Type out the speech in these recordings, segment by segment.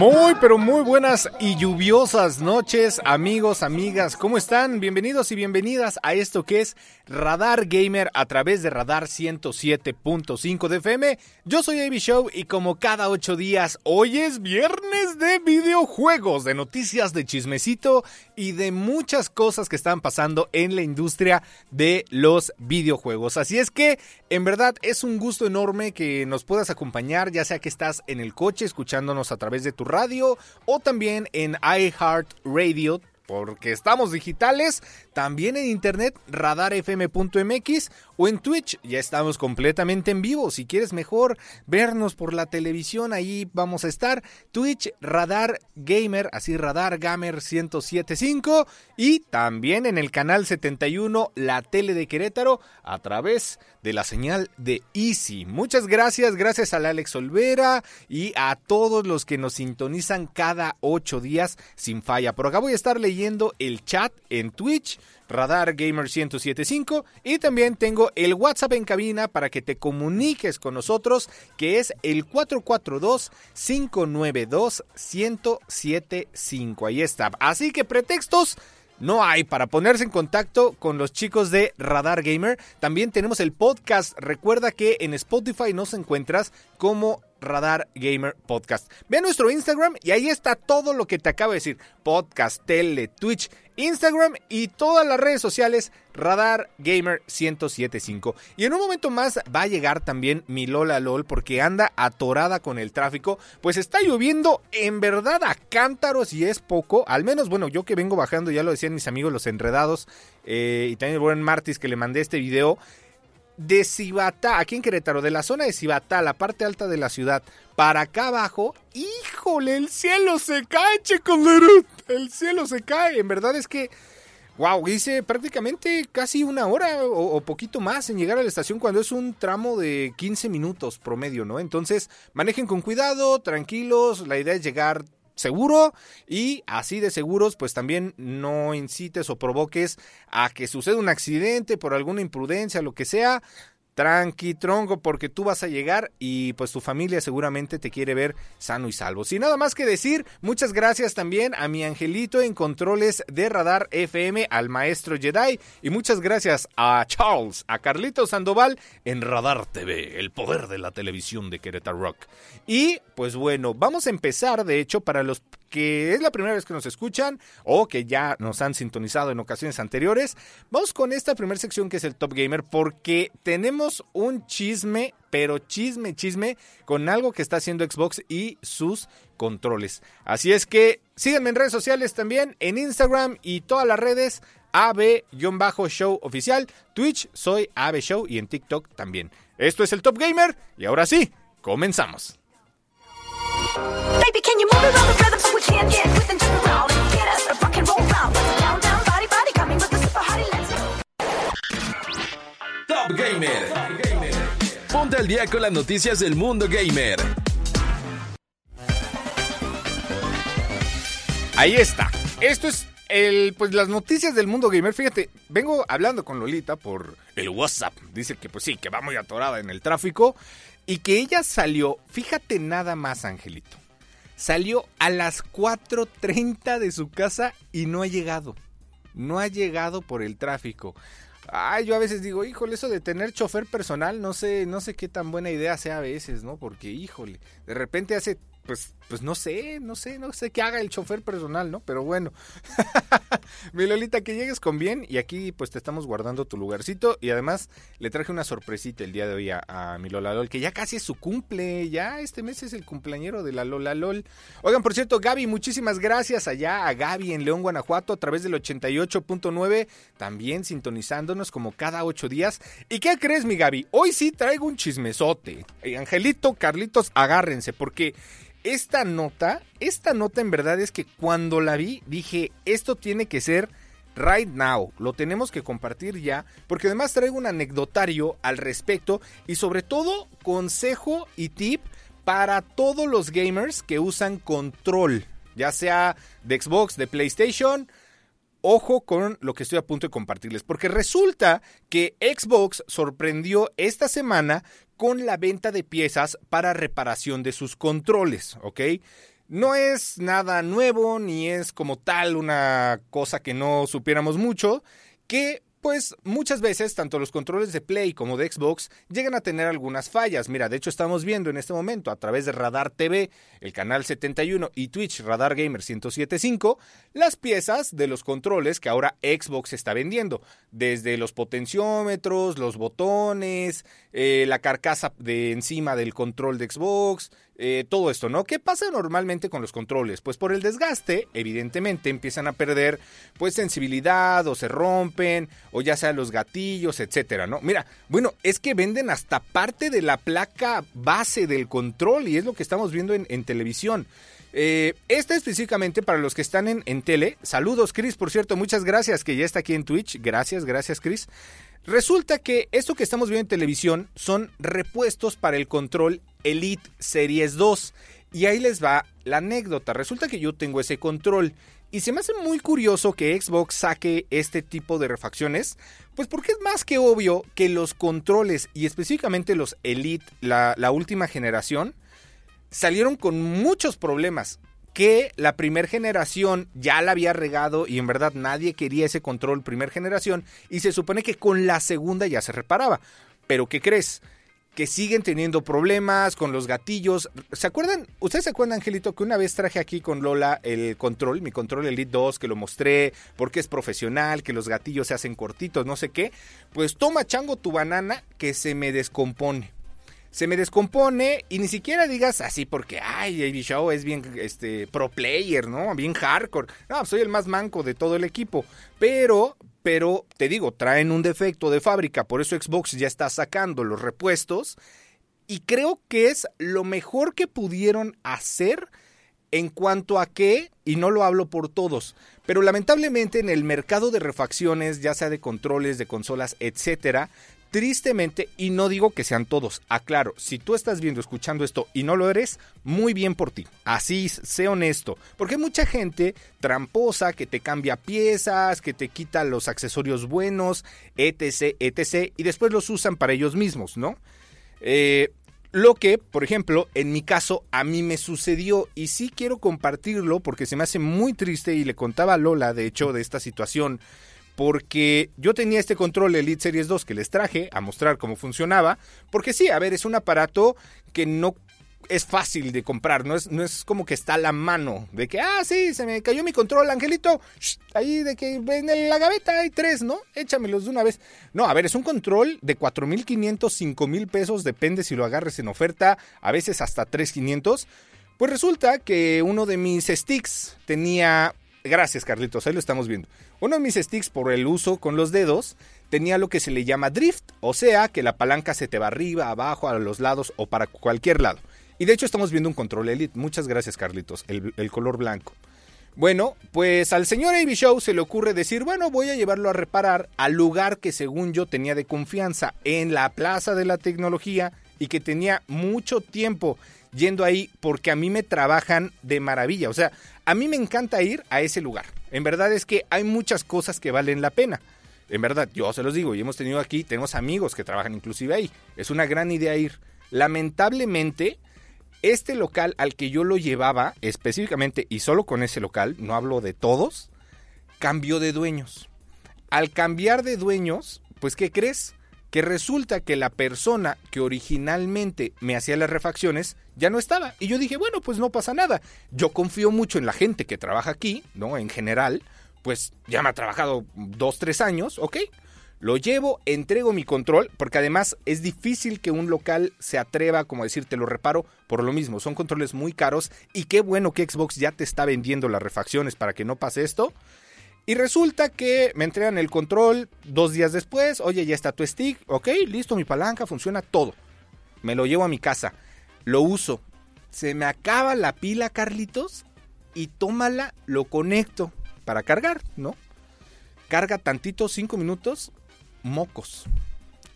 Muy, pero muy buenas y lluviosas noches, amigos, amigas. ¿Cómo están? Bienvenidos y bienvenidas a esto que es Radar Gamer a través de Radar 107.5 de FM. Yo soy AB Show y como cada ocho días, hoy es viernes de videojuegos, de noticias, de chismecito y de muchas cosas que están pasando en la industria de los videojuegos. Así es que en verdad es un gusto enorme que nos puedas acompañar, ya sea que estás en el coche escuchándonos a través de tu radio o también en iHeartRadio porque estamos digitales, también en internet radarfm.mx o en Twitch, ya estamos completamente en vivo. Si quieres mejor vernos por la televisión, ahí vamos a estar. Twitch Radar Gamer, así Radar Gamer 1075 y también en el canal 71 La Tele de Querétaro a través de la señal de Easy. Muchas gracias, gracias a Alex Olvera y a todos los que nos sintonizan cada ocho días sin falla. Por acá voy a estar leyendo el chat en Twitch. Radar Gamer 1075 y también tengo el WhatsApp en cabina para que te comuniques con nosotros que es el 442 592 1075. Ahí está. Así que pretextos no hay para ponerse en contacto con los chicos de Radar Gamer. También tenemos el podcast. Recuerda que en Spotify nos encuentras como Radar Gamer Podcast. Ve a nuestro Instagram y ahí está todo lo que te acabo de decir. Podcast, tele, Twitch, Instagram y todas las redes sociales Radar Gamer 1075. Y en un momento más va a llegar también mi Lola LOL porque anda atorada con el tráfico. Pues está lloviendo en verdad a cántaros y es poco. Al menos, bueno, yo que vengo bajando, ya lo decían mis amigos los enredados eh, y también el buen Martis que le mandé este video de Cibatá, aquí en Querétaro, de la zona de Cibatá, la parte alta de la ciudad, para acá abajo, híjole, el cielo se cae, chicos, el cielo se cae, en verdad es que, wow, hice prácticamente casi una hora o, o, poquito más en llegar a la estación cuando es un tramo de 15 minutos promedio, ¿no? Entonces, manejen con cuidado, tranquilos, la idea es llegar seguro y así de seguros pues también no incites o provoques a que suceda un accidente por alguna imprudencia, lo que sea. Tranqui, tronco, porque tú vas a llegar y pues tu familia seguramente te quiere ver sano y salvo. Sin nada más que decir, muchas gracias también a mi angelito en controles de radar FM, al maestro Jedi, y muchas gracias a Charles, a Carlito Sandoval en Radar TV, el poder de la televisión de Querétaro Rock. Y pues bueno, vamos a empezar, de hecho, para los que es la primera vez que nos escuchan o que ya nos han sintonizado en ocasiones anteriores, vamos con esta primera sección que es el Top Gamer porque tenemos un chisme, pero chisme, chisme con algo que está haciendo Xbox y sus controles. Así es que síganme en redes sociales también, en Instagram y todas las redes. AB-show oficial, Twitch soy AB Show y en TikTok también. Esto es el Top Gamer y ahora sí, comenzamos. Top Gamer. Ponte al día con las noticias del mundo gamer. Ahí está. Esto es el, pues las noticias del mundo gamer. Fíjate, vengo hablando con Lolita por el WhatsApp. Dice que pues sí, que va muy atorada en el tráfico. Y que ella salió, fíjate nada más, Angelito. Salió a las 4.30 de su casa y no ha llegado. No ha llegado por el tráfico. Ay, yo a veces digo, híjole, eso de tener chofer personal, no sé, no sé qué tan buena idea sea a veces, ¿no? Porque, híjole, de repente hace pues, pues no sé, no sé, no sé qué haga el chofer personal, ¿no? Pero bueno. Mi Lolita, que llegues con bien y aquí pues te estamos guardando tu lugarcito y además le traje una sorpresita el día de hoy a, mi Lola LOL, que ya casi es su cumple, ya este mes es el cumpleañero de la Lola LOL. Oigan, por cierto, Gaby, muchísimas gracias allá a Gaby en León, Guanajuato, a través del 88.9, también sintonizándonos como cada ocho días. ¿Y qué crees, mi Gaby? Hoy sí traigo un chismesote. Eh, Angelito, Carlitos, agárrense, porque esta nota, esta nota en verdad es que cuando la vi dije, esto tiene que ser right now, lo tenemos que compartir ya, porque además traigo un anecdotario al respecto y sobre todo consejo y tip para todos los gamers que usan control, ya sea de Xbox, de PlayStation, ojo con lo que estoy a punto de compartirles, porque resulta que Xbox sorprendió esta semana con la venta de piezas para reparación de sus controles, ¿ok? No es nada nuevo ni es como tal una cosa que no supiéramos mucho, que pues muchas veces tanto los controles de Play como de Xbox llegan a tener algunas fallas. Mira, de hecho estamos viendo en este momento a través de Radar TV, el canal 71 y Twitch Radar Gamer 1075, las piezas de los controles que ahora Xbox está vendiendo, desde los potenciómetros, los botones, eh, la carcasa de encima del control de Xbox, eh, todo esto, ¿no? ¿Qué pasa normalmente con los controles? Pues por el desgaste, evidentemente, empiezan a perder pues sensibilidad o se rompen o ya sea los gatillos, etcétera, ¿no? Mira, bueno, es que venden hasta parte de la placa base del control y es lo que estamos viendo en, televisión. Eh, esta específicamente para los que están en, en tele. Saludos, Chris, por cierto, muchas gracias que ya está aquí en Twitch. Gracias, gracias, Chris. Resulta que esto que estamos viendo en televisión son repuestos para el control Elite Series 2. Y ahí les va la anécdota. Resulta que yo tengo ese control. Y se me hace muy curioso que Xbox saque este tipo de refacciones, pues porque es más que obvio que los controles y específicamente los Elite, la, la última generación, salieron con muchos problemas que la primera generación ya la había regado y en verdad nadie quería ese control primer generación y se supone que con la segunda ya se reparaba. Pero ¿qué crees? que siguen teniendo problemas con los gatillos. ¿Se acuerdan? ¿Ustedes se acuerdan, Angelito, que una vez traje aquí con Lola el control, mi control Elite 2, que lo mostré porque es profesional, que los gatillos se hacen cortitos, no sé qué? Pues toma chango tu banana que se me descompone. Se me descompone y ni siquiera digas así porque, ay, AB Show es bien este, pro player, ¿no? Bien hardcore. No, soy el más manco de todo el equipo. Pero, pero te digo, traen un defecto de fábrica, por eso Xbox ya está sacando los repuestos y creo que es lo mejor que pudieron hacer en cuanto a que, y no lo hablo por todos, pero lamentablemente en el mercado de refacciones, ya sea de controles, de consolas, etcétera, tristemente, y no digo que sean todos, aclaro, si tú estás viendo, escuchando esto y no lo eres, muy bien por ti. Así, sé honesto, porque hay mucha gente tramposa que te cambia piezas, que te quita los accesorios buenos, etc, etc, y después los usan para ellos mismos, ¿no? Eh, lo que, por ejemplo, en mi caso, a mí me sucedió y sí quiero compartirlo porque se me hace muy triste y le contaba a Lola, de hecho, de esta situación porque yo tenía este control Elite Series 2 que les traje a mostrar cómo funcionaba, porque sí, a ver, es un aparato que no es fácil de comprar, no es, no es como que está a la mano, de que, ah, sí, se me cayó mi control, Angelito, ahí de que en la gaveta hay tres, ¿no? Échamelos de una vez. No, a ver, es un control de 4.500, 5.000 pesos, depende si lo agarres en oferta, a veces hasta 3.500. Pues resulta que uno de mis sticks tenía Gracias, Carlitos, ahí lo estamos viendo. Uno de mis sticks por el uso con los dedos tenía lo que se le llama drift, o sea, que la palanca se te va arriba, abajo, a los lados o para cualquier lado. Y de hecho estamos viendo un control Elite. Muchas gracias, Carlitos, el, el color blanco. Bueno, pues al señor AB Show se le ocurre decir, bueno, voy a llevarlo a reparar al lugar que según yo tenía de confianza, en la Plaza de la Tecnología, y que tenía mucho tiempo yendo ahí porque a mí me trabajan de maravilla. O sea, a mí me encanta ir a ese lugar. En verdad es que hay muchas cosas que valen la pena. En verdad, yo se los digo, y hemos tenido aquí, tenemos amigos que trabajan inclusive ahí. Es una gran idea ir. Lamentablemente, este local al que yo lo llevaba específicamente y solo con ese local, no hablo de todos, cambió de dueños. Al cambiar de dueños, pues ¿qué crees? Que resulta que la persona que originalmente me hacía las refacciones ya no estaba. Y yo dije, bueno, pues no pasa nada. Yo confío mucho en la gente que trabaja aquí, ¿no? En general, pues ya me ha trabajado dos, tres años, ¿ok? Lo llevo, entrego mi control, porque además es difícil que un local se atreva como a decir te lo reparo por lo mismo. Son controles muy caros y qué bueno que Xbox ya te está vendiendo las refacciones para que no pase esto. Y resulta que me entregan el control dos días después. Oye, ya está tu stick. Ok, listo, mi palanca, funciona todo. Me lo llevo a mi casa. Lo uso. Se me acaba la pila, Carlitos. Y tómala, lo conecto para cargar, ¿no? Carga tantito, cinco minutos mocos,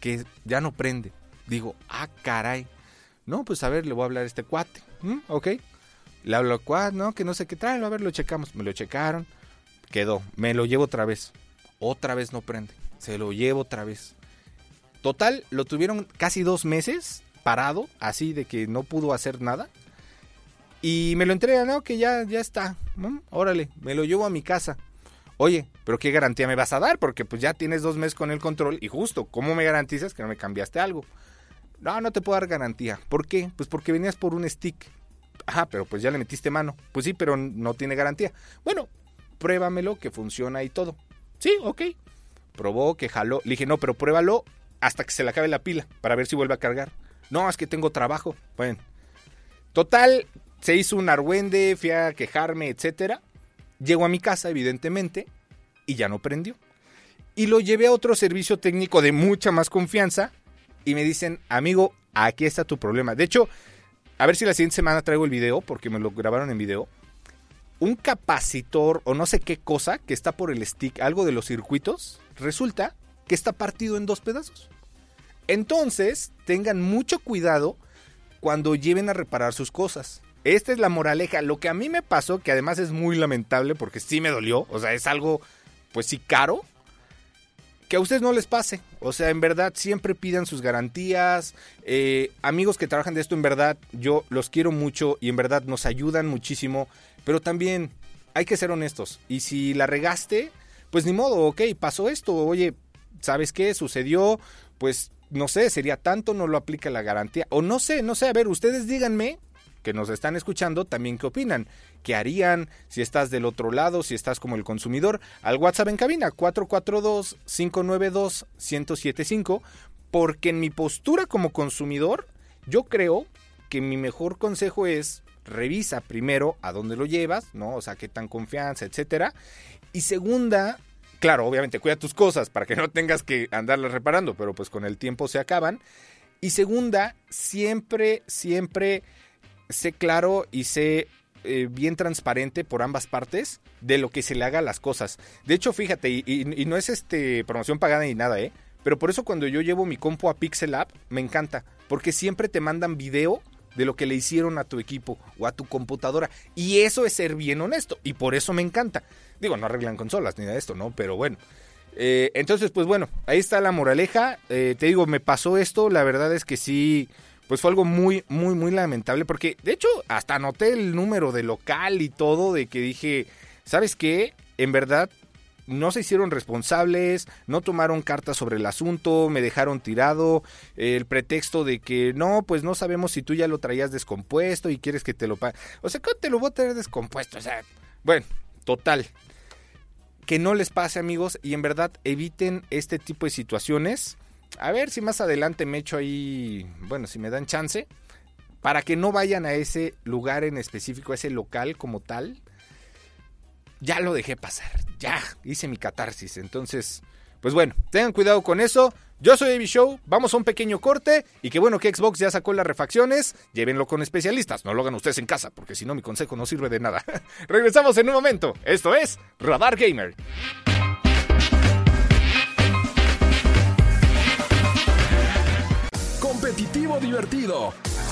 que ya no prende. Digo, ah, caray. No, pues a ver, le voy a hablar a este cuate. ¿Mm? Ok. Le hablo al cuate, no, que no sé qué trae. A ver, lo checamos. Me lo checaron. Quedó. Me lo llevo otra vez. Otra vez no prende. Se lo llevo otra vez. Total, lo tuvieron casi dos meses parado, así de que no pudo hacer nada. Y me lo entregan, no, que ya, ya está. Órale, me lo llevo a mi casa oye, pero ¿qué garantía me vas a dar? Porque pues ya tienes dos meses con el control y justo, ¿cómo me garantizas que no me cambiaste algo? No, no te puedo dar garantía. ¿Por qué? Pues porque venías por un stick. Ajá, pero pues ya le metiste mano. Pues sí, pero no tiene garantía. Bueno, pruébamelo que funciona y todo. Sí, ok. Probó, que jaló. Le dije, no, pero pruébalo hasta que se le acabe la pila para ver si vuelve a cargar. No, es que tengo trabajo. Bueno. Total, se hizo un argüende, fui a quejarme, etcétera. Llego a mi casa, evidentemente, y ya no prendió. Y lo llevé a otro servicio técnico de mucha más confianza y me dicen, amigo, aquí está tu problema. De hecho, a ver si la siguiente semana traigo el video, porque me lo grabaron en video. Un capacitor o no sé qué cosa que está por el stick, algo de los circuitos, resulta que está partido en dos pedazos. Entonces, tengan mucho cuidado cuando lleven a reparar sus cosas. Esta es la moraleja. Lo que a mí me pasó, que además es muy lamentable porque sí me dolió, o sea, es algo, pues sí, caro, que a ustedes no les pase. O sea, en verdad siempre pidan sus garantías. Eh, amigos que trabajan de esto, en verdad, yo los quiero mucho y en verdad nos ayudan muchísimo. Pero también hay que ser honestos. Y si la regaste, pues ni modo, ok, pasó esto. Oye, ¿sabes qué? Sucedió, pues no sé, sería tanto, no lo aplica la garantía. O no sé, no sé, a ver, ustedes díganme que nos están escuchando también qué opinan, qué harían, si estás del otro lado, si estás como el consumidor, al WhatsApp en cabina 442-592-1075, porque en mi postura como consumidor, yo creo que mi mejor consejo es revisa primero a dónde lo llevas, ¿no? O sea, qué tan confianza, etcétera. Y segunda, claro, obviamente cuida tus cosas para que no tengas que andarlas reparando, pero pues con el tiempo se acaban. Y segunda, siempre, siempre sé claro y sé eh, bien transparente por ambas partes de lo que se le haga a las cosas. De hecho, fíjate, y, no es este promoción pagada ni nada, ¿eh? Pero por eso cuando yo llevo mi compu a Pixel App, me encanta. Porque siempre te mandan video de lo que le hicieron a tu equipo o a tu computadora. Y eso es ser bien honesto. Y por eso me encanta. Digo, no arreglan consolas ni de esto, ¿no? Pero bueno. Eh, entonces, pues bueno, ahí está la moraleja. Eh, te digo, me pasó esto. La verdad es que sí pues fue algo muy, muy, muy lamentable, porque de hecho hasta anoté el número de local y todo, de que dije, ¿sabes qué? En verdad no se hicieron responsables, no tomaron cartas sobre el asunto, me dejaron tirado, el pretexto de que no, pues no sabemos si tú ya lo traías descompuesto y quieres que te lo pague. O sea, ¿cómo te lo voy a traer descompuesto? O sea, bueno, total. Que no les pase amigos y en verdad eviten este tipo de situaciones a ver si más adelante me echo ahí, bueno, si me dan chance, para que no vayan a ese lugar en específico, a ese local como tal. Ya lo dejé pasar, ya hice mi catarsis. Entonces, pues bueno, tengan cuidado con eso. Yo soy Avi Show, vamos a un pequeño corte y qué bueno que Xbox ya sacó las refacciones, llévenlo con especialistas, no lo hagan ustedes en casa, porque si no mi consejo no sirve de nada. Regresamos en un momento, esto es Radar Gamer. competitivo divertido.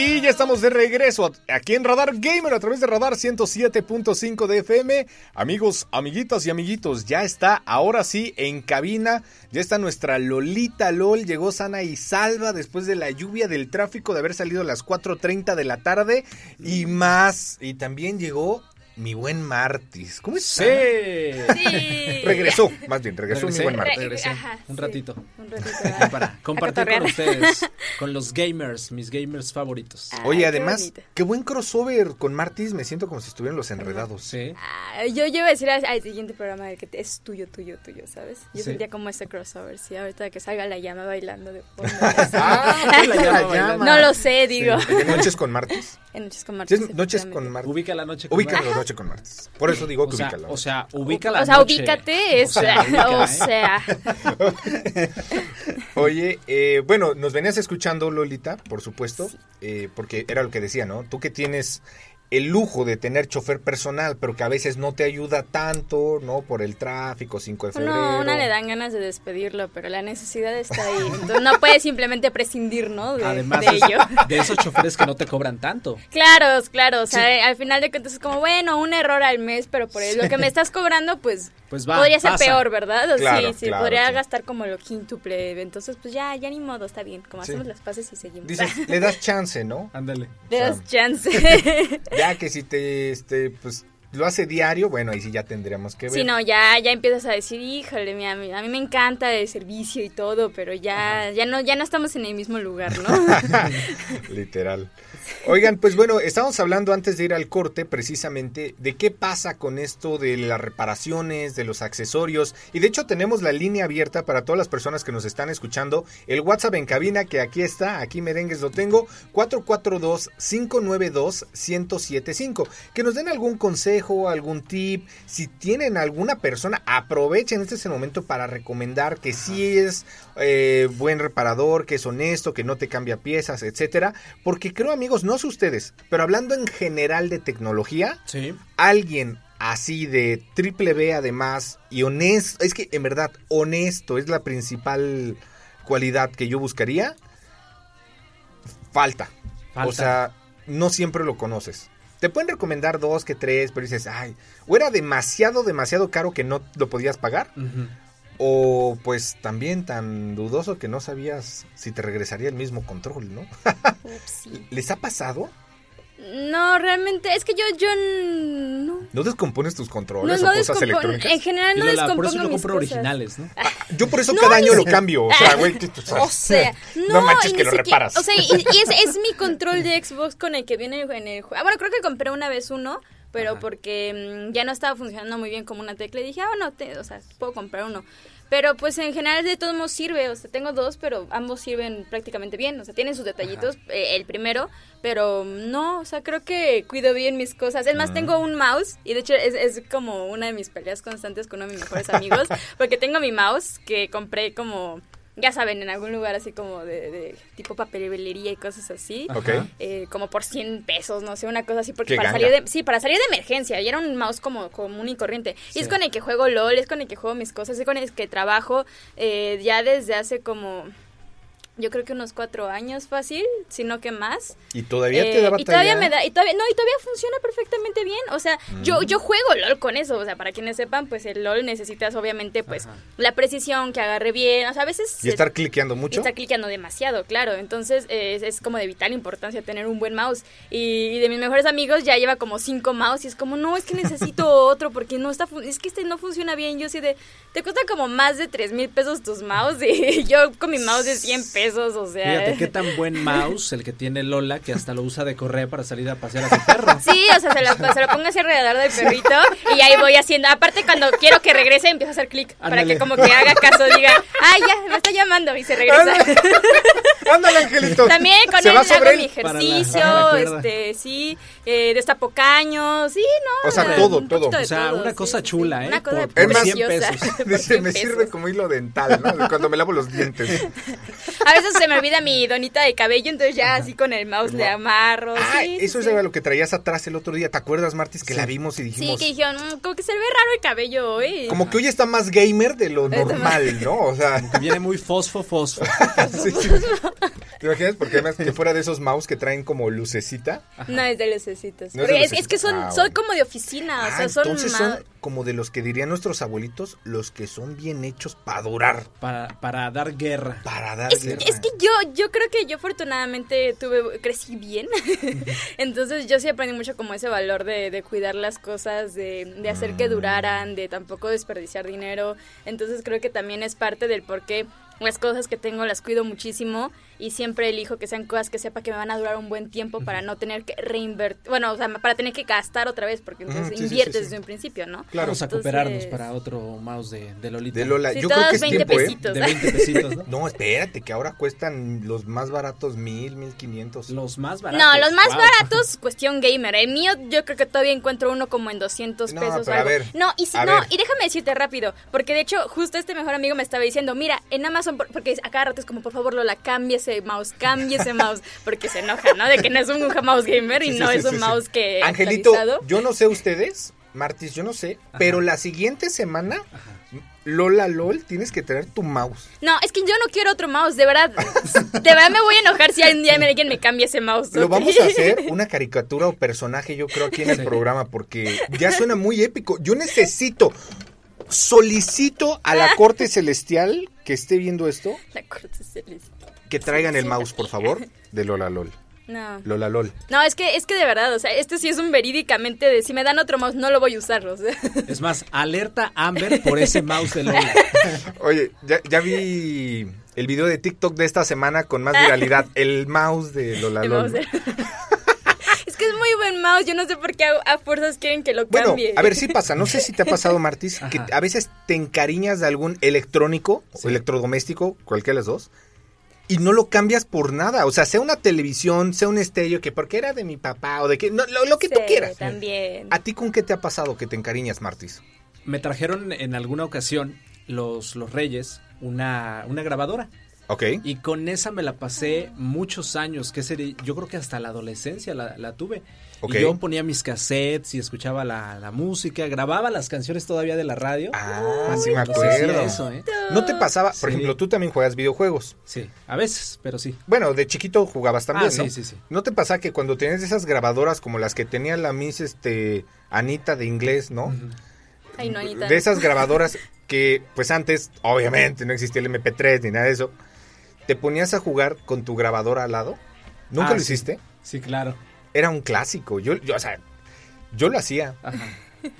Y ya estamos de regreso aquí en Radar Gamer a través de Radar 107.5 de FM. Amigos, amiguitas y amiguitos, ya está ahora sí en cabina. Ya está nuestra Lolita LOL. Llegó sana y salva después de la lluvia del tráfico de haber salido a las 4.30 de la tarde y más. Y también llegó mi buen Martis. ¿Cómo está? Sí. Regresó, más bien, regresó Regresé. mi buen Martis. Regresé. Ajá, un sí. ratito. Un ratito. ¿verdad? Para compartir con ustedes, con los gamers, mis gamers favoritos. Ay, Oye, qué además, bonito. qué buen crossover con Martis. Me siento como si estuvieran los enredados. Sí. Ah, yo, yo iba a decir al, siguiente programa de que es tuyo, tuyo, tuyo, ¿sabes? Yo Sí. sentía como ese crossover, sí, ahorita que salga la llama bailando de fondo. Ah, la llama bailando. no lo sé, digo. De noches con Martis. En Noches con es noches con. Martis. Ubica la noche con Ubica Mar- la noche con Martis. Por eso digo O que sea, ubica la o sea, ubica O- la o sea, noche. ubícate, es, O sea, ubica, o ¿eh? sea, Oye, eh, bueno, nos venías escuchando, Lolita, por supuesto, eh, porque era lo que decía, ¿no? Tú que tienes el lujo de tener chofer personal, pero que a veces no te ayuda tanto, ¿no? Por el tráfico, 5 de febrero. uno, una le dan ganas de despedirlo, pero la necesidad está ahí. Entonces no puedes simplemente prescindir, ¿no? De, Además de es- ello. de esos choferes que no te cobran tanto. Claro, claro, o sea, al final de cuentas es como, bueno, un error al mes, pero por lo que me estás cobrando, pues, Pues va, podría ser pasa. peor, ¿verdad? O Claro, sí, sí, claro, podría sí. gastar como lo quíntuple, entonces pues ya, ya ni modo, está bien, como Sí. hacemos las paces y seguimos. Dices, le das chance, ¿no? Ándale. Le das chance. Ya que si te, este, pues, lo hace diario, bueno, ahí sí ya tendríamos que ver. Sí, no, ya, ya empiezas a decir, híjole, mi- a mí, a mí me encanta el servicio y todo, pero ya, ya no, ya no estamos en el mismo lugar, ¿no? Literal. Oigan, pues bueno, estábamos hablando antes de ir al corte precisamente de qué pasa con esto de las reparaciones, de los accesorios. Y de hecho tenemos la línea abierta para todas las personas que nos están escuchando. El WhatsApp en cabina que aquí está, aquí merengues lo tengo, 442-592-1075. Que nos den algún consejo, algún tip. Si tienen alguna persona, aprovechen este es el momento para recomendar que sí es eh, buen reparador, que es honesto, que no te cambia piezas, etcétera. Porque creo, amigos, no sé ustedes, pero hablando en general de tecnología, Sí. alguien así de triple B además y honesto, es que en verdad honesto es la principal cualidad que yo buscaría. Falta. Falta. O sea, no siempre lo conoces. Te pueden recomendar dos que tres, pero dices, ay, o era demasiado, demasiado caro que no lo podías pagar, o pues también tan dudoso que no sabías si te regresaría el mismo control, ¿no? ¿Les ha pasado? No, realmente, es que yo, yo no. ¿No descompones tus No, controles no o cosas electrónicas? En general no Lola, descompongo por eso yo compro cosas. originales, ¿no? Yo por eso No, cada año lo cambio. O sea, güey, O sea, no, no manches que lo siquiera- reparas. O sea, y, y es, es mi control de Xbox con el que viene en el juego. Ah, bueno, creo que compré una vez uno, pero Ajá. porque mm, ya no estaba funcionando muy bien como una tecla. Y dije, ah, te- o sea, puedo comprar uno. Pero pues en general de todos modos sirve, o sea, tengo dos, pero ambos sirven prácticamente bien, o sea, tienen sus detallitos, eh, el primero, pero no, o sea, creo que cuido bien mis cosas. Es más, tengo un mouse y de hecho es, es como una de mis peleas constantes con uno de mis mejores amigos, porque tengo mi mouse que compré como, ya saben, en algún lugar así como de, de tipo papelería y cosas así. Ok. Ajá. eh, como por 100 pesos, no sé, una cosa así, porque Qué para ganga. salir de, sí, para salir de emergencia, y era un mouse como común y corriente. Y es con el que juego LOL, es con el que juego mis cosas, es con el que trabajo eh, ya desde hace como, yo creo que unos cuatro años fácil, sino que más. Y todavía te Eh, da batalla. y todavía me da, y todavía, no, y todavía funciona perfectamente bien. O sea, Mm. yo, yo juego LOL con eso. O sea, para quienes sepan, pues el LOL necesitas obviamente pues Ajá. la precisión, que agarre bien. O sea, a veces... Y estar cliqueando y mucho. está cliqueando demasiado, claro. Entonces eh, es, es como de vital importancia tener un buen mouse. Y, y de mis mejores amigos ya lleva como cinco mouse y es como, no, es que necesito otro porque no está, fun- es que este no funciona bien. Yo sí de, te cuesta como más de tres mil pesos tus mouse y yo con mi mouse de 100 pesos, o sea. Fíjate qué tan buen mouse el que tiene Lola que hasta lo usa de correa para salir a pasear a su perro. Sí, o sea, se lo, se lo pongo así alrededor del perrito y ahí voy haciendo. Aparte, cuando quiero que regrese, empiezo a hacer clic para que como que haga caso, diga, ay, ya, me está llamando y se regresa. Ándale, Angelito. También con Se él hago mi ejercicio, la este, sí, eh, destapo caños, sí, no. O sea, todo, todo. O sea, todo, una sí, cosa sí, sí. chula, ¿eh? Una cosa Por- por 100 preciosa. pesos. por Dice, 100 me pesos. sirve como hilo dental, ¿no? Cuando me lavo los dientes. A veces se me olvida mi donita de cabello, entonces ya así con el mouse le amarro. Ah, sí, sí, eso sí. es lo que traías atrás el otro día. ¿Te acuerdas, Martis, que Sí. la vimos y Sí, dijimos... que dijeron, "Mm, como que se ve raro el cabello hoy. Como que hoy está más gamer de lo normal, ¿no? O sea, viene muy fosfo, fosfo. sí, sí. ¿Te imaginas? Porque además que fuera de esos mouse que traen como lucecita. No es de lucecitas. No es de es, que son, Ah, son como de oficina, o Ah, sea, son, entonces son como de los que dirían nuestros abuelitos, los que son bien hechos para durar, Para, para dar guerra. para dar Es, guerra. es que yo, yo creo que yo afortunadamente tuve, crecí bien. Entonces yo sí aprendí mucho como ese valor de, de cuidar las cosas, de, de hacer Mm. que duraran, de tampoco desperdiciar dinero. Entonces creo que también es parte del por qué las cosas que tengo las cuido muchísimo y siempre elijo que sean cosas que sepa que me van a durar un buen tiempo para no tener que reinvertir, bueno, o sea, para tener que gastar otra vez, porque entonces sí, inviertes sí, sí. desde un principio, ¿no? Claro. Vamos a Entonces- cooperarnos para otro mouse de, de Lolita. De Lola, Sí, yo creo todos que es 20 tiempo, ¿eh? pesitos. De 20 pesitos, ¿no? No, espérate, que ahora cuestan los más baratos mil, mil quinientos. Los más baratos. No, los más Wow. baratos, cuestión gamer. El mío, yo creo que todavía encuentro uno como en 200 No, pesos. o pero a algo. ver, no, y si, a no, ver. y déjame decirte rápido, porque de hecho, justo este mejor amigo me estaba diciendo, mira, en Amazon, por- porque a cada rato es como, por favor, Lola, cambie ese mouse, cambie ese mouse, porque se enoja, ¿no? De que no es un mouse gamer y Sí, sí, no sí, es un sí, sí. mouse que. Angelito, actualizado. yo no sé ustedes, Martis, yo no sé, pero la siguiente semana, Lola LOL, tienes que traer tu mouse. No, es que yo no quiero otro mouse, de verdad. De verdad me voy a enojar si un día alguien me cambia ese mouse. Lo vamos a hacer una caricatura o personaje, yo creo, aquí en el programa, porque ya suena muy épico. Yo necesito, solicito a la corte celestial que esté viendo esto, La corte celeste. que traigan el mouse, por favor, de Lola LOL. No. Lola LOL. No, es que, es que de verdad, o sea, este sí es un verídicamente de si me dan otro mouse no lo voy a usar, o sea. Es más, alerta Amber por ese mouse de Lola. Oye, ya, ya vi el video de TikTok de esta semana con más viralidad, el mouse de Lola El LOL. mouse de- es que es muy buen mouse, yo no sé por qué a, a fuerzas quieren que lo Bueno, cambie. a ver, sí pasa. No sé si te ha pasado, Martis, que a veces te encariñas de algún electrónico o electrodoméstico, cualquiera de los dos, y no lo cambias por nada. O sea, sea una televisión, sea un estéreo, que porque era de mi papá o de que. No, lo, lo que tú quieras. También. ¿A ti con qué te ha pasado que te encariñas, Martis? Me trajeron en alguna ocasión los, los Reyes una, una grabadora. Ok. Y con esa me la pasé muchos años, que sería, yo creo que hasta la adolescencia la, la tuve. Ok. Y yo ponía mis cassettes y escuchaba la, la música, grababa las canciones todavía de la radio. Ah, sí me acuerdo. eso, ¿eh? ¿No te pasaba? Por Sí. ejemplo, tú también juegas videojuegos. Sí, a veces, pero sí. Bueno, de chiquito jugabas también, Ah, sí, ¿no? sí, sí. ¿No te pasa que cuando tenías esas grabadoras como las que tenía la Miss este, Anita de inglés, ¿no? Ay, no, Anita. de esas grabadoras que, pues antes, obviamente, no existía el MP3 ni nada de eso, te ponías a jugar con tu grabadora al lado. ¿Nunca Ah, lo sí. hiciste? Sí, claro. Era un clásico. Yo, yo, o sea, yo lo hacía. Ajá.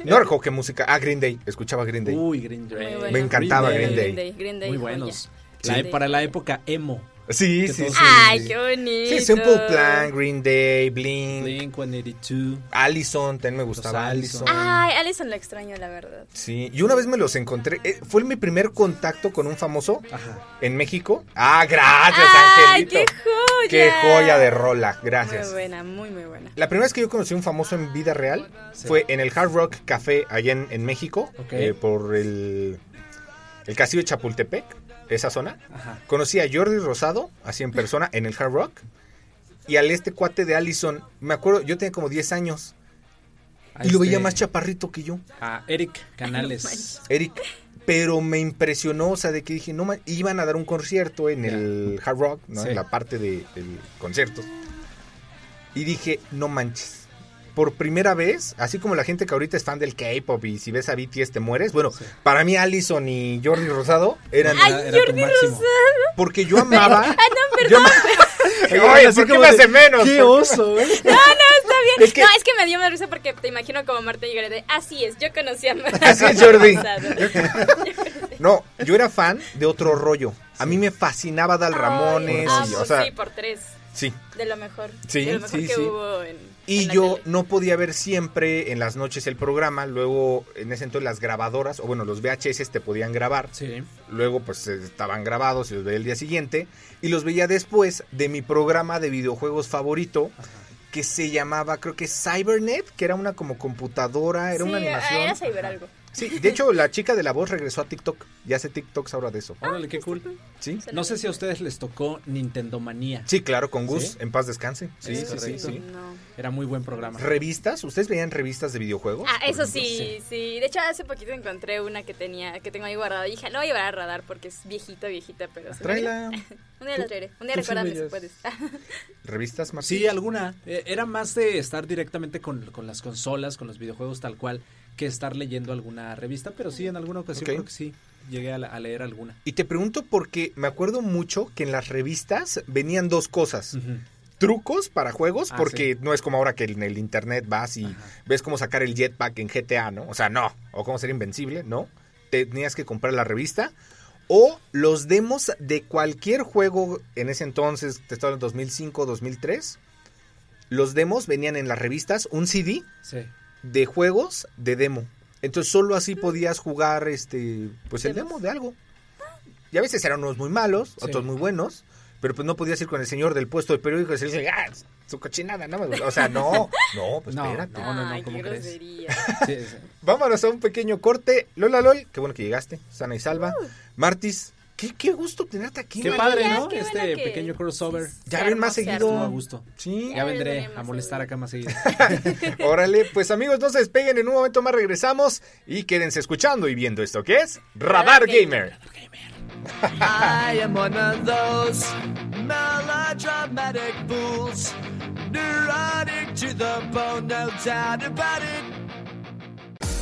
No recuerdo qué música. Ah, Green Day. Escuchaba Green Day. Uy, Green Day. Bueno. Me encantaba Green Green Day. Day. Green Day, Muy buenos. Sí. La- para la época emo. Sí, que sí, sí. Ay, qué bonito. Sí, Simple Plan, Green Day, Blink, Blink 182. Allison, también me gustaba Allison. Allison. Ay, Alison lo extraño, la verdad. Sí, y una vez me los encontré. eh, fue mi primer contacto con un famoso Ajá. en México. Ah, gracias, Ay, Angelito. qué joya. Qué joya de rola, gracias. Muy buena, muy, muy buena. La primera vez que yo conocí a un famoso en vida real Sí. fue en el Hard Rock Café allá en, en México, Ok. eh, por el, el castillo de Chapultepec, esa zona. Ajá. Conocí a Jordi Rosado, así en persona, en el Hard Rock. Y al este cuate de Allison, me acuerdo, yo tenía como 10 años. A y lo este- veía más chaparrito que yo, A Eric Canales. Eric. Pero me impresionó, o sea, de que dije, no, man, iban a dar un concierto en el Hard Rock, ¿no? Sí. En la parte de, del conciertos. Y dije, no manches. Por primera vez, así como la gente que ahorita es fan del K-pop y si ves a BTS te mueres, bueno, Sí. para mí Allison y Jordi Rosado eran... Ay, Era- era tu Jordi máximo. Rosado. Porque yo amaba... Ah, no, perdón. Yo ma- Oye, Así ¿por qué me de, hace menos? ¡Qué ¿Por qué oso, eh! No, no, está bien. Es que- No, es que me dio más risa porque te imagino como Marta y de así es, yo conocí a Así es, Jordi. No, yo era fan de otro rollo. A mí me fascinaba Dal Ramones. Ay, y, amo, o sea, sí, por tres. sí. De lo mejor. Sí, de lo mejor sí, que sí. hubo en, Y yo tele. no podía ver siempre en las noches el programa, luego en ese entonces las grabadoras, o bueno, los VHS te podían grabar, Sí. luego pues eh, estaban grabados y los veía el día siguiente, y los veía después de mi programa de videojuegos favorito, que se llamaba creo que Cybernet, que era una como computadora, era una Sí, animación. Era Cyber algo. Sí, de hecho, la chica de la voz regresó a TikTok. Ya hace TikToks ahora de eso. Órale, qué cool. ¿Sí? No sé si a ustedes les tocó Nintendo Manía. Sí, claro, con Gus. ¿Sí? En paz descanse. Sí, sí, sí. No. Era muy buen programa. ¿Revistas? ¿Ustedes veían revistas de videojuegos? Ah, eso sí, sí. De hecho, hace poquito encontré una que tenía, que tengo ahí guardada. Y dije, lo voy a llevar a radar porque es viejita, viejita, pero... Tráela. Un día la traeré. Un día recuérdame si puedes. ¿Revistas, Martín? Sí, alguna. Eh, Era más de estar directamente con, con las consolas, con los videojuegos tal cual, que estar leyendo alguna revista, pero sí, en alguna ocasión creo que sí, llegué a, la- a leer alguna. Y te pregunto porque me acuerdo mucho que en las revistas venían dos cosas. Trucos para juegos, Ah, porque sí. no es como ahora que en el internet vas y ves cómo sacar el jetpack en GTA, ¿no? O sea, no. O cómo ser invencible, ¿no? Tenías que comprar la revista. O los demos de cualquier juego en ese entonces, te estoy hablando 2005, 2003. Los demos venían en las revistas, un CD Sí. De juegos de demo. Entonces solo así podías jugar este pues el demo de algo. Y a veces eran unos muy malos, Sí. otros muy buenos, pero pues no podías ir con el señor del puesto de periódico y decirle, ah, su cochinada, no me gusta". O sea, no, no, pues No, espérate. no, no, no, ¿cómo qué crees? grosería. Sí, sí. Vámonos a un pequeño corte. Lola Lol, qué bueno que llegaste, sana y salva. Martis, qué, qué gusto tenerte aquí. Qué padre, ¿no? qué este que- pequeño crossover. Ya ven más se seguido. Estuvo a gusto. Sí. Ya Ya vendré a molestar seguido. acá más seguido. Órale, pues amigos, no se despeguen, en un momento más regresamos y quédense escuchando y viendo esto que es Radar Gamer. I am one of those melodramatic fools, neurotic to the bone, no doubt about it.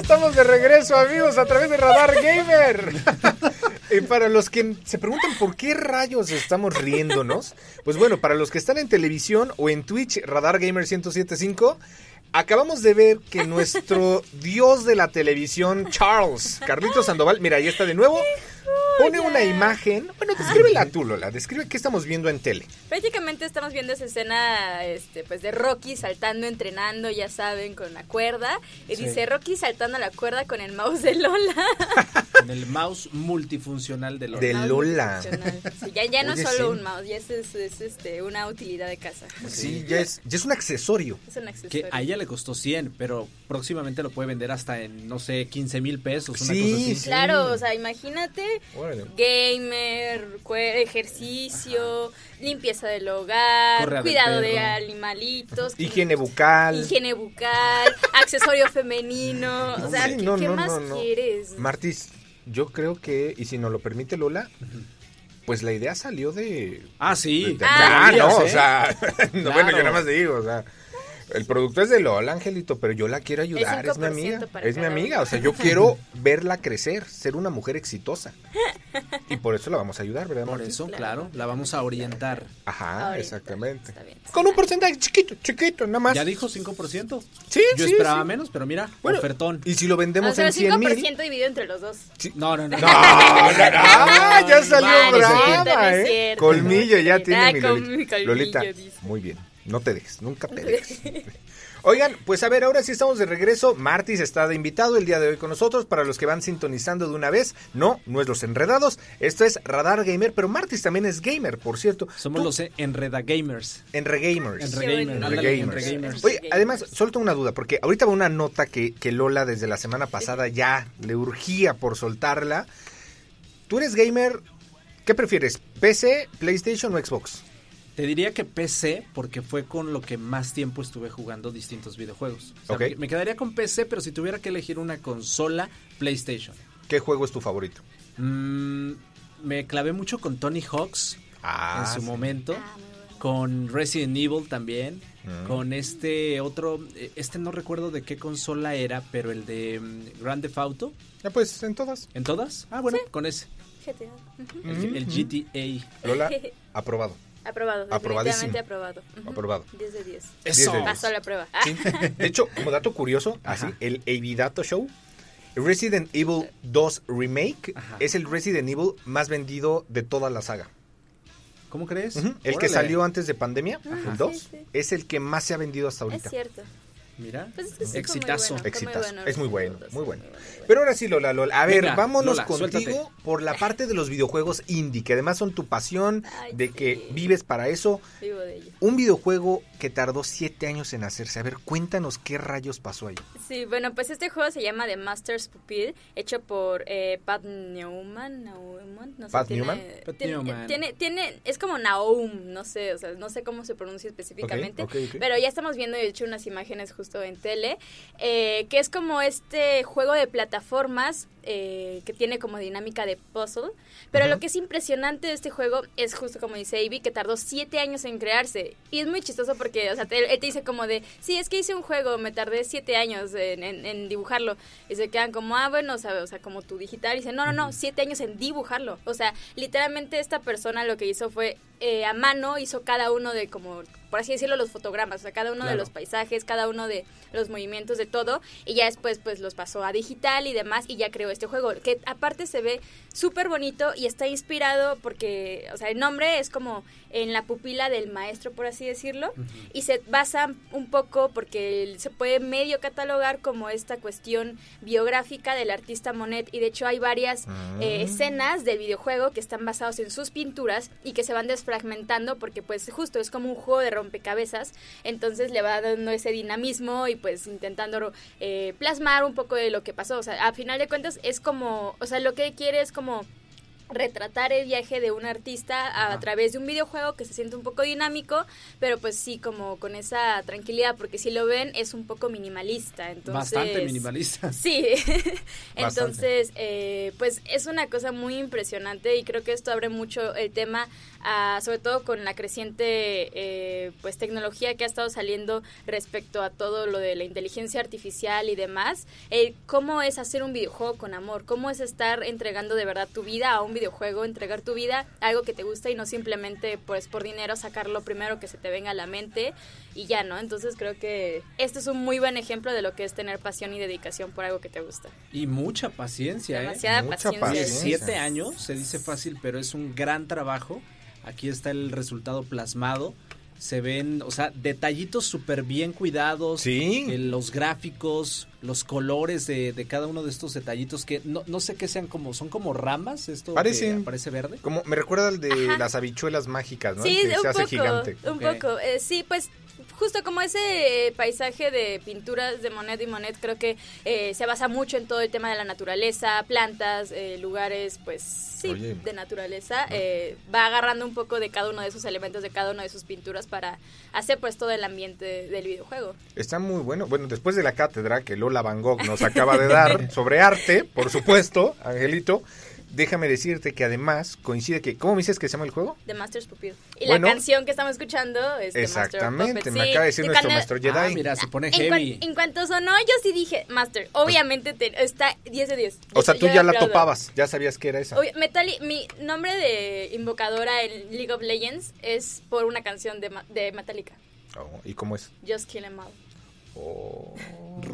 Estamos de regreso, amigos, a través de Radar Gamer. y para los que se preguntan por qué rayos estamos riéndonos, pues bueno, para los que están en televisión o en Twitch, Radar Gamer 1075, acabamos de ver que nuestro dios de la televisión, Charles, Carlitos Sandoval, mira, ahí está de nuevo, pone una imagen. Bueno, descríbela tú, Lola, describe qué estamos viendo en tele. Prácticamente estamos viendo esa escena este, pues de Rocky saltando, entrenando, ya saben, con la cuerda. Y Sí. dice Rocky saltando a la cuerda con el mouse de Lola. Con el mouse multifuncional de Lola. De Lola. Sí, ya, ya no Oye, es solo sí. un mouse, ya es, es- es, este, una utilidad de casa. Sí, ya es, ya es un accesorio. Es un Que accesorio. a ella le costó 100, pero próximamente lo puede vender hasta en, no sé, 15 mil pesos, una Sí, cosa así. sí. Claro, o sea, imagínate Órale. gamer, cue- ejercicio, limpieza del hogar, Correa del cuidado de animalitos, Higiene bucal. higiene bucal, accesorio femenino, o sea, Sí, ¿qué, no, qué no, más no, no. quieres? Martis, yo creo que, y si nos lo permite Lola, pues la idea salió de... Ah, sí. de- Ah, ah, no, o sea, no, Claro. bueno, yo nada más digo, o sea, el producto es de Lola, Angelito, pero yo la quiero ayudar, es mi 5% amiga, es mi amiga, uno. o sea, yo quiero verla crecer, ser una mujer exitosa. Y por eso la vamos a ayudar, ¿verdad, Por eso, Claro. claro, la vamos a orientar. Ajá, Ahorita, exactamente. está bien. Con un porcentaje chiquito, chiquito, nada más. Ya dijo 5%. Sí, Yo sí, esperaba sí. menos, pero mira, Bueno, ofertón. Y si lo O vendemos sea, en el 100 mil... 5% dividido entre los dos. No, no, no. No, ah, ya salió No, no brava, cierto, no es ¿eh? Colmillo ya tiene mi Lolita. Lolita, muy bien. No te dejes, nunca te dejes. Oigan, pues a ver, ahora sí estamos de regreso. Martis está de invitado el día de hoy con nosotros. Para los que van sintonizando de una vez, no, no es los enredados. Esto es Radar Gamer, pero Martis también es gamer, por cierto. Somos Tú- los Enreda Gamers. Enregamers. Enregamers. Enregamers. Enregamers. Oye, además, tengo una duda, porque ahorita va una nota que, que Lola desde la semana pasada ya le urgía por soltarla. ¿Tú eres gamer? ¿Qué prefieres? ¿PC, PlayStation o Xbox? Te diría que PC porque fue con lo que más tiempo estuve jugando distintos videojuegos. O sea, Ok. me, me quedaría con PC, pero si tuviera que elegir una consola, PlayStation. ¿Qué juego es tu favorito? Mm, me clavé mucho con Tony Hawks Ah, en su sí. momento. Ah. Con Resident Evil también. Mm. Con este otro. eh, Este no recuerdo de qué consola era, pero el de mm, Grand Theft Auto. Ya pues, en todas. ¿En todas? Ah, bueno, con ese. GTA. El, el GTA. Lola, aprobado. Aprobado, Aprobadísimo. definitivamente aprobado. Ujú. Aprobado. 10 de 10. Eso. de Pasó la prueba. Ah, Sí. De hecho, como dato curioso, así, Ajá. el Evidato Show, Resident Evil 2 Remake Ajá. es el Resident Evil más vendido de toda la saga. ¿Cómo crees? Ujú. El que salió antes de pandemia, Ajá. el 2, Sí, sí. es el que más se ha vendido hasta es ahorita. cierto. Mira. Pues es que fue muy Exitazo. bueno, fue muy Exitazo. bueno, Es muy bueno, Evil 2, muy bueno. Pero ahora sí, Lola, Lola. A ver, Venga, vámonos Lola, contigo suéltate. por la parte de los videojuegos indie, que además son tu pasión, Ay, de sí. que vives para eso. Vivo de ello. Un videojuego que tardó siete años en hacerse. A ver, cuéntanos qué rayos pasó ahí. Sí, bueno, pues este juego se llama The Master's Pupil, hecho por eh, Pat Newman, Newman, no sé, Pat tiene, Newman? Pat tiene, Newman. tiene, tiene- es como Naum, no sé, o sea, no sé cómo se pronuncia específicamente, ok, ok. pero ya estamos viendo, de hecho, unas imágenes justo en tele, eh, que es como este juego de plataformas eh, que tiene como dinámica de puzzle, pero lo que es impresionante de este juego es justo como dice Avi, que tardó siete años en crearse, y es muy chistoso porque, o sea, él te dice como de, sí, es que hice un juego, me tardé siete años en, en- en dibujarlo, y se quedan como, ah, bueno, sea, o sea, como tu digital, y dice, no, no, no, siete años en dibujarlo, o sea, literalmente esta persona lo que hizo fue, eh, a mano, hizo cada uno de como, por así decirlo, los fotogramas, o sea, cada uno de los paisajes, cada uno de los movimientos de todo, y ya después pues los pasó a digital y demás, y ya creó este juego, que aparte se ve súper bonito y está inspirado porque, o sea, el nombre es como en la pupila del maestro, por así decirlo, y se basa un poco porque se puede medio catalogar como esta cuestión biográfica del artista Monet, y de hecho hay varias eh, escenas del videojuego que están basados en sus pinturas y que se van desfragmentando porque pues justo es como un juego de rompecabezas, entonces le va dando ese dinamismo y pues intentando eh, plasmar un poco de lo que pasó, o sea, a final de cuentas es como, o sea, lo que quiere es como retratar el viaje de un artista a, través de un videojuego que se siente un poco dinámico, pero pues sí, como con esa tranquilidad, porque si lo ven es un poco minimalista, entonces... Bastante minimalista. Sí, entonces, eh, pues es una cosa muy impresionante y creo que esto abre mucho el tema, a- sobre todo con la creciente eh, pues tecnología que ha estado saliendo respecto a todo lo de la inteligencia artificial y demás. Eh, ¿Cómo es hacer un videojuego con amor? ¿Cómo es estar entregando de verdad tu vida a un videojuego, entregar tu vida a algo que te gusta y no simplemente pues por dinero sacar lo primero que se te venga a la mente y ya, ¿no? Entonces creo que este es un muy buen ejemplo de lo que es tener pasión y dedicación por algo que te gusta. Y mucha paciencia, ¿eh? Demasiada Mucha paciencia. paciencia. Siete años, se dice fácil, pero es un gran trabajo. Aquí está el resultado plasmado. Se ven, o sea, detallitos súper bien cuidados. Sí. eh, los gráficos, los colores de, de cada uno de estos detallitos que no, no sé qué sean como, son como ramas, esto Parecen. que parece verde. Como me recuerda al de Ajá. las habichuelas mágicas, ¿no? Sí, que un se hace poco, gigante. un poco. Eh, sí, pues justo como ese eh, paisaje de pinturas de Monet y Monet creo que eh, se basa mucho en todo el tema de la naturaleza, plantas, eh, lugares, pues sí, Oye. de naturaleza. Eh, va agarrando un poco de cada uno de esos elementos de cada una de sus pinturas para hacer pues todo el ambiente del videojuego. Está muy bueno. Bueno, después de la cátedra que Lola Van Gogh nos acaba de dar sobre arte, por supuesto, Angelito, déjame decirte que además coincide que, ¿cómo me dices que se llama el juego? The Master's Pupil. Y Bueno. la canción que estamos escuchando es The Master of Exactamente, me Sí, acaba de decir nuestro cuando- maestro Jedi. Ah, mira, se pone En, cuan- heavy. en cuanto sonó, yo sí dije Master. Obviamente te- está 10 de 10. o sea, tú ya la topabas, ya sabías que era esa. Metali- mi nombre de invocadora en League of Legends es por una canción de, de Metallica, Oh, ¿Y cómo es? Just Kill 'Em All. Oh.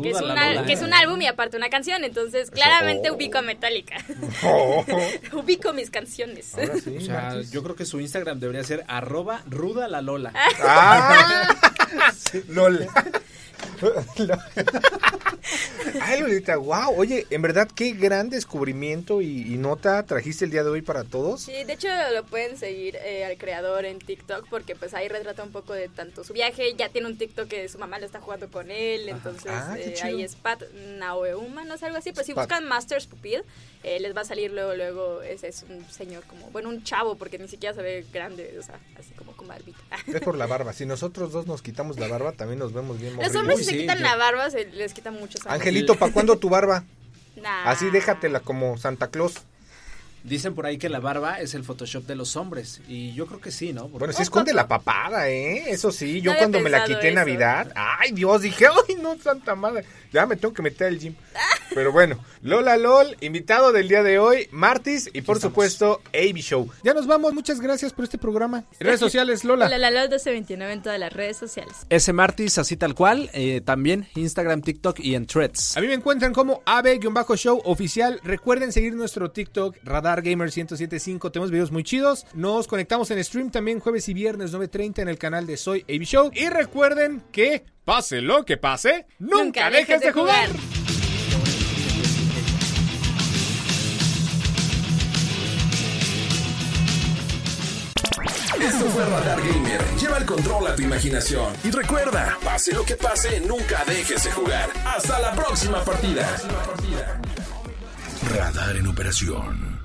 Que es, que es un álbum y aparte una canción, entonces claramente oh. ubico a Metallica. Oh. ubico mis canciones. Sí, O sea, yo creo que su Instagram debería ser arroba ruda la lola. Ah, LOL. Ay, Lolita, wow. Oye, en verdad, qué gran descubrimiento y, y nota trajiste el día de hoy para todos. Sí, de hecho lo pueden seguir eh, al creador en TikTok porque pues ahí retrata un poco de tanto su viaje, ya tiene un TikTok que su mamá lo está jugando con él, entonces Ah, eh, ahí es Pat Naoeuma, no sé, algo así, pues si Pat. buscan Masters Pupil, eh, les va a salir luego, luego, ese es un señor como, bueno, un chavo porque ni siquiera se ve grande, o sea, así como con barbita. Es por la barba. Si nosotros dos nos quitamos la barba, también nos vemos bien Los hombres si se quitan yo- la barba, se les quitan muchos años. Angelito, ¿para cuándo tu barba? Nah. Así déjatela como Santa Claus. Dicen por ahí que la barba es el Photoshop de los hombres. Y yo creo que sí, ¿no? Porque- Bueno, sí esconde la papada, ¿eh? Eso sí, yo No cuando me la quité en. Navidad, ay Dios, dije, ay no, santa madre, ya me tengo que meter al gym. Pero bueno, Lola LOL, invitado del día de hoy, Martis y por supuesto, AB Show. Ya nos vamos, muchas gracias por este programa. Redes sociales, Lola. La la la 1229 en todas las redes sociales. S Martis, así tal cual. eh, también Instagram, TikTok y en Threads. A mí me encuentran como AB-show oficial. Recuerden seguir nuestro TikTok, Radar Gamer 1075. Tenemos videos muy chidos. Nos conectamos en stream también jueves y viernes 9.30 en el canal de Soy AB Show. Y recuerden que, pase lo que pase, nunca, dejes de jugar. Esto fue Radar Gamer. Lleva el control a tu imaginación. Y recuerda, pase lo que pase, nunca dejes de jugar. Hasta la próxima partida. Radar en operación.